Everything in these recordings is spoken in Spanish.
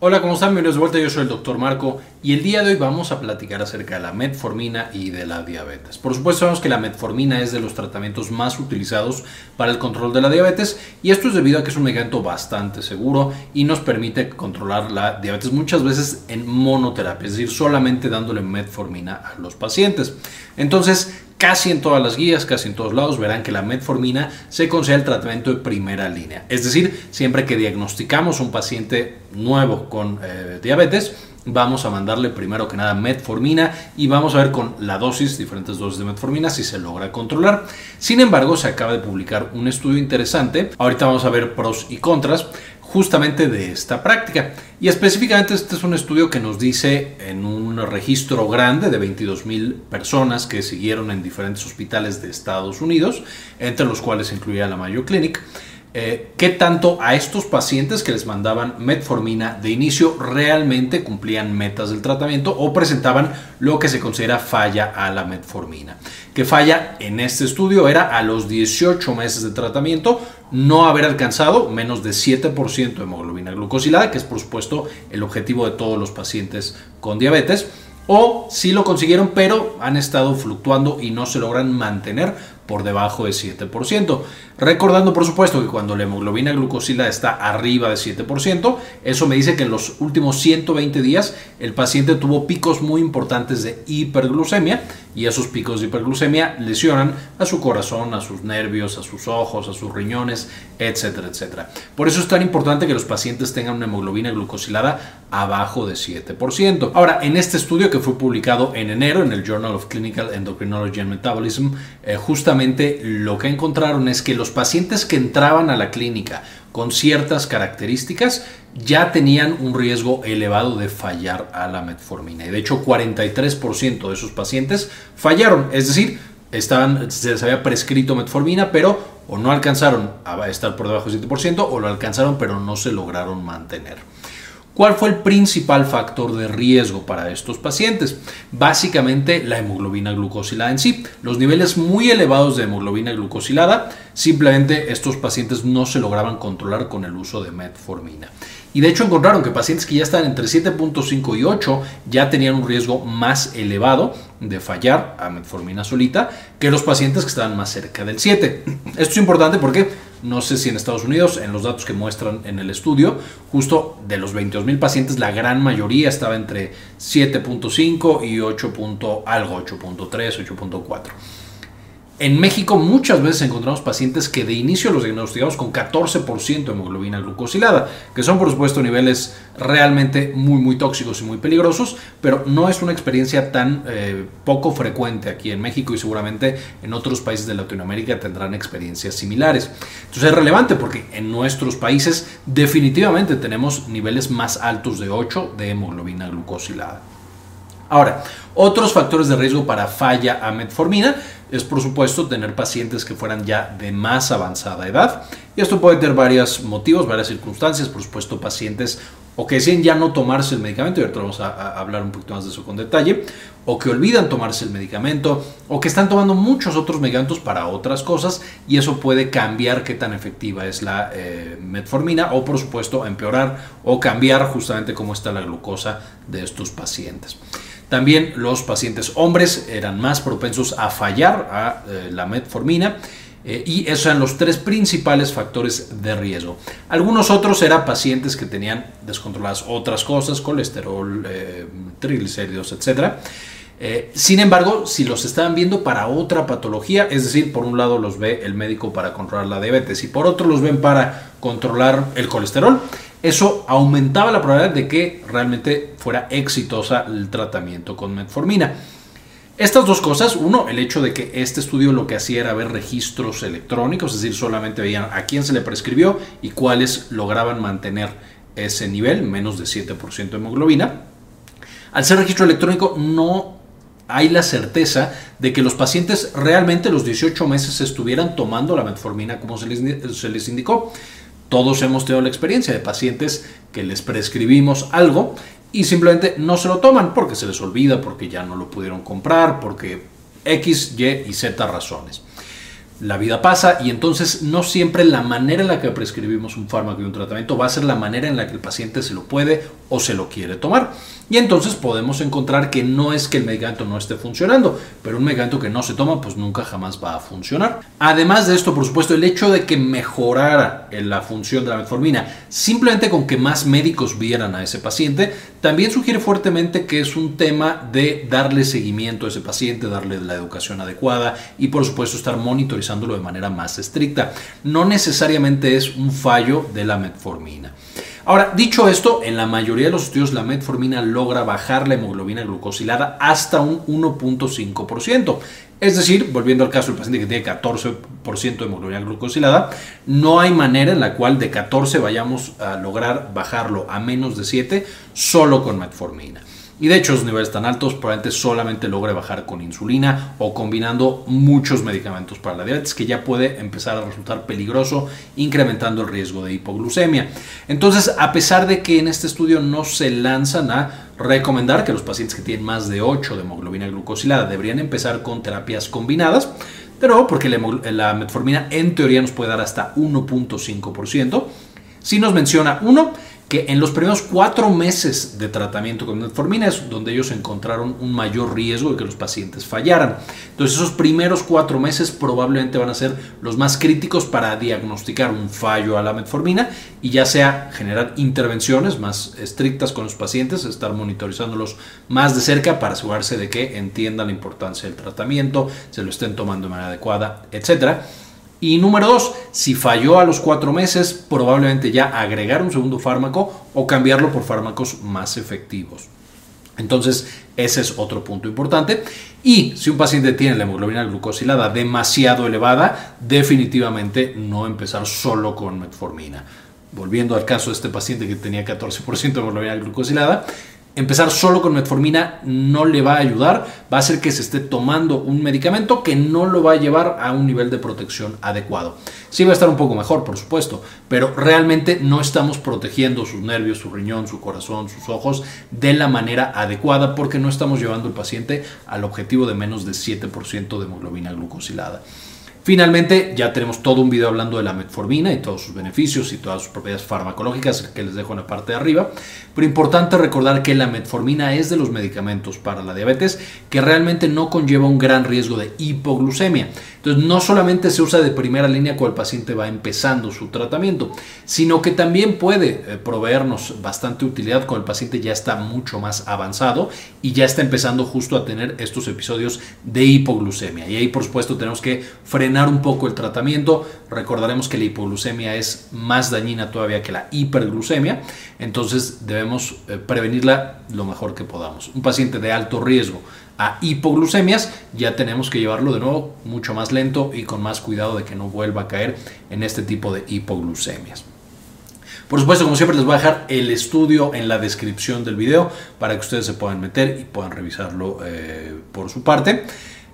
Hola, ¿cómo están? Bienvenidos de vuelta, yo soy el doctor Marco y el día de hoy vamos a platicar acerca de la metformina y de la diabetes. Por supuesto sabemos que la metformina es de los tratamientos más utilizados para el control de la diabetes y esto es debido a que es un medicamento bastante seguro y nos permite controlar la diabetes muchas veces en monoterapia, es decir, solamente dándole metformina a los pacientes. Entonces, casi en todas las guías, casi en todos lados, verán que la metformina se considera el tratamiento de primera línea. Es decir, siempre que diagnosticamos un paciente nuevo con eh, diabetes, vamos a mandarle primero que nada metformina y vamos a ver con la dosis, diferentes dosis de metformina, si se logra controlar. Sin embargo, se acaba de publicar un estudio interesante. Ahorita vamos a ver pros y contras justamente de esta práctica. Y específicamente este es un estudio que nos dice en un registro grande de 22 mil personas que siguieron en diferentes hospitales de Estados Unidos, entre los cuales incluía la Mayo Clinic, eh, qué tanto a estos pacientes que les mandaban metformina de inicio realmente cumplían metas del tratamiento o presentaban lo que se considera falla a la metformina. Que falla en este estudio era a los 18 meses de tratamiento no haber alcanzado menos de 7% de hemoglobina glucosilada, que es por supuesto el objetivo de todos los pacientes con diabetes o si lo consiguieron pero han estado fluctuando y no se logran mantener por debajo de 7%. Recordando, por supuesto, que cuando la hemoglobina glucosilada está arriba de 7%, eso me dice que en los últimos 120 días el paciente tuvo picos muy importantes de hiperglucemia y esos picos de hiperglucemia lesionan a su corazón, a sus nervios, a sus ojos, a sus riñones, etcétera, etcétera. Por eso es tan importante que los pacientes tengan una hemoglobina glucosilada abajo de 7%. Ahora, en este estudio que fue publicado en enero en el Journal of Clinical Endocrinology and Metabolism, eh, justamente lo que encontraron es que los pacientes que entraban a la clínica con ciertas características ya tenían un riesgo elevado de fallar a la metformina. Y de hecho 43% de esos pacientes fallaron, es decir, se les había prescrito metformina, pero o no alcanzaron a estar por debajo del 7% o lo alcanzaron pero no se lograron mantener. ¿Cuál fue el principal factor de riesgo para estos pacientes? Básicamente la hemoglobina glucosilada en sí. Los niveles muy elevados de hemoglobina glucosilada, simplemente estos pacientes no se lograban controlar con el uso de metformina. Y de hecho encontraron que pacientes que ya están entre 7.5 y 8 ya tenían un riesgo más elevado de fallar a metformina solita que los pacientes que estaban más cerca del 7. Esto es importante porque no sé si en Estados Unidos, en los datos que muestran en el estudio, justo de los 22 mil pacientes, la gran mayoría estaba entre 7.5 y 8. algo, 8.3, 8.4. En México muchas veces encontramos pacientes que de inicio los diagnosticamos con 14% de hemoglobina glucosilada, que son por supuesto niveles realmente muy muy tóxicos y muy peligrosos, pero no es una experiencia tan eh, poco frecuente aquí en México y seguramente en otros países de Latinoamérica tendrán experiencias similares. Entonces es relevante porque en nuestros países definitivamente tenemos niveles más altos de 8 de hemoglobina glucosilada. Ahora, otros factores de riesgo para falla a metformina es por supuesto tener pacientes que fueran ya de más avanzada edad. Y esto puede tener varios motivos, varias circunstancias, por supuesto pacientes o que deciden ya no tomarse el medicamento, y ahorita vamos a, hablar un poquito más de eso con detalle, o que olvidan tomarse el medicamento, o que están tomando muchos otros medicamentos para otras cosas, y eso puede cambiar qué tan efectiva es la eh, metformina, o por supuesto empeorar o cambiar justamente cómo está la glucosa de estos pacientes. También los pacientes hombres eran más propensos a fallar a eh, la metformina. Eh, y esos eran los tres principales factores de riesgo. Algunos otros eran pacientes que tenían descontroladas otras cosas, colesterol, eh, triglicéridos, etc. sin embargo, si los estaban viendo para otra patología, es decir, por un lado los ve el médico para controlar la diabetes y por otro los ven para controlar el colesterol, eso aumentaba la probabilidad de que realmente fuera exitosa el tratamiento con metformina. Estas dos cosas, uno, el hecho de que este estudio lo que hacía era ver registros electrónicos, es decir, solamente veían a quién se le prescribió y cuáles lograban mantener ese nivel, menos de 7% de hemoglobina. Al ser registro electrónico no hay la certeza de que los pacientes realmente los 18 meses estuvieran tomando la metformina como se les, se les indicó. Todos hemos tenido la experiencia de pacientes que les prescribimos algo y simplemente no se lo toman porque se les olvida, porque ya no lo pudieron comprar, porque X, Y y Z razones. La vida pasa y entonces no siempre la manera en la que prescribimos un fármaco y un tratamiento va a ser la manera en la que el paciente se lo puede o se lo quiere tomar. Y entonces podemos encontrar que no es que el medicamento no esté funcionando, pero un medicamento que no se toma pues nunca jamás va a funcionar. Además de esto, por supuesto, el hecho de que mejorara la función de la metformina simplemente con que más médicos vieran a ese paciente, también sugiere fuertemente que es un tema de darle seguimiento a ese paciente, darle la educación adecuada y por supuesto estar monitorizándolo de manera más estricta. No necesariamente es un fallo de la metformina. Ahora, dicho esto, en la mayoría de los estudios la metformina logra bajar la hemoglobina glucosilada hasta un 1.5%. Es decir, volviendo al caso del paciente que tiene 14% de hemoglobina glucosilada, no hay manera en la cual de 14 vayamos a lograr bajarlo a menos de 7 solo con metformina. Y de hecho, los niveles tan altos probablemente solamente logre bajar con insulina o combinando muchos medicamentos para la diabetes, que ya puede empezar a resultar peligroso, incrementando el riesgo de hipoglucemia. Entonces, a pesar de que en este estudio no se lanzan a recomendar que los pacientes que tienen más de 8 de hemoglobina glucosilada deberían empezar con terapias combinadas, pero porque la metformina en teoría nos puede dar hasta 1.5%, si nos menciona uno que en los primeros cuatro meses de tratamiento con metformina es donde ellos encontraron un mayor riesgo de que los pacientes fallaran. Entonces esos primeros cuatro meses probablemente van a ser los más críticos para diagnosticar un fallo a la metformina y ya sea generar intervenciones más estrictas con los pacientes, estar monitorizándolos más de cerca para asegurarse de que entiendan la importancia del tratamiento, se lo estén tomando de manera adecuada, etcétera y número dos, si falló a los cuatro meses, probablemente ya agregar un segundo fármaco o cambiarlo por fármacos más efectivos. Entonces, ese es otro punto importante. Y si un paciente tiene la hemoglobina glucosilada demasiado elevada, definitivamente no empezar solo con metformina. Volviendo al caso de este paciente que tenía 14% de hemoglobina glucosilada, empezar solo con metformina no le va a ayudar, va a hacer que se esté tomando un medicamento que no lo va a llevar a un nivel de protección adecuado. Sí va a estar un poco mejor, por supuesto, pero realmente no estamos protegiendo sus nervios, su riñón, su corazón, sus ojos de la manera adecuada porque no estamos llevando al paciente al objetivo de menos de 7% de hemoglobina glucosilada. Finalmente, ya tenemos todo un video hablando de la metformina y todos sus beneficios y todas sus propiedades farmacológicas que les dejo en la parte de arriba. Pero importante recordar que la metformina es de los medicamentos para la diabetes que realmente no conlleva un gran riesgo de hipoglucemia. No solamente se usa de primera línea cuando el paciente va empezando su tratamiento, sino que también puede eh, proveernos bastante utilidad cuando el paciente ya está mucho más avanzado y ya está empezando justo a tener estos episodios de hipoglucemia. Y ahí, por supuesto, tenemos que frenar un poco el tratamiento. Recordaremos que la hipoglucemia es más dañina todavía que la hiperglucemia, entonces debemos eh, prevenirla lo mejor que podamos. Un paciente de alto riesgo a hipoglucemias, ya tenemos que llevarlo de nuevo mucho más lento y con más cuidado de que no vuelva a caer en este tipo de hipoglucemias. Por supuesto, como siempre, les voy a dejar el estudio en la descripción del video para que ustedes se puedan meter y puedan revisarlo eh, por su parte.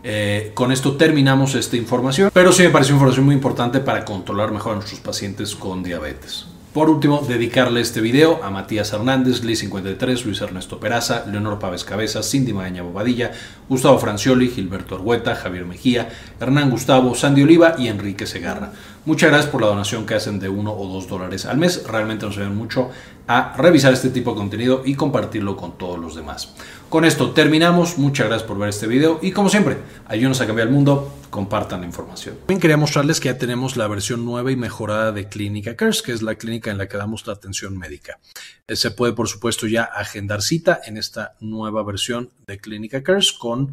Eh, con esto terminamos esta información, pero sí me pareció información muy importante para controlar mejor a nuestros pacientes con diabetes. Por último, dedicarle este video a Matías Hernández, Lee 53, Luis Ernesto Peraza, Leonor Pávez Cabeza, Cindy Magaña Bobadilla, Gustavo Francioli, Gilberto Argueta, Javier Mejía, Hernán Gustavo, Sandy Oliva y Enrique Segarra. Muchas gracias por la donación que hacen de uno o dos dólares al mes. Realmente nos ayudan mucho a revisar este tipo de contenido y compartirlo con todos los demás. Con esto terminamos. Muchas gracias por ver este video y como siempre, ayúdenos a cambiar el mundo. Compartan la información. También quería mostrarles que ya tenemos la versión nueva y mejorada de Clínica Cares, que es la clínica en la que damos la atención médica. Eh, se puede, por supuesto, ya agendar cita en esta nueva versión de Clínica Cares con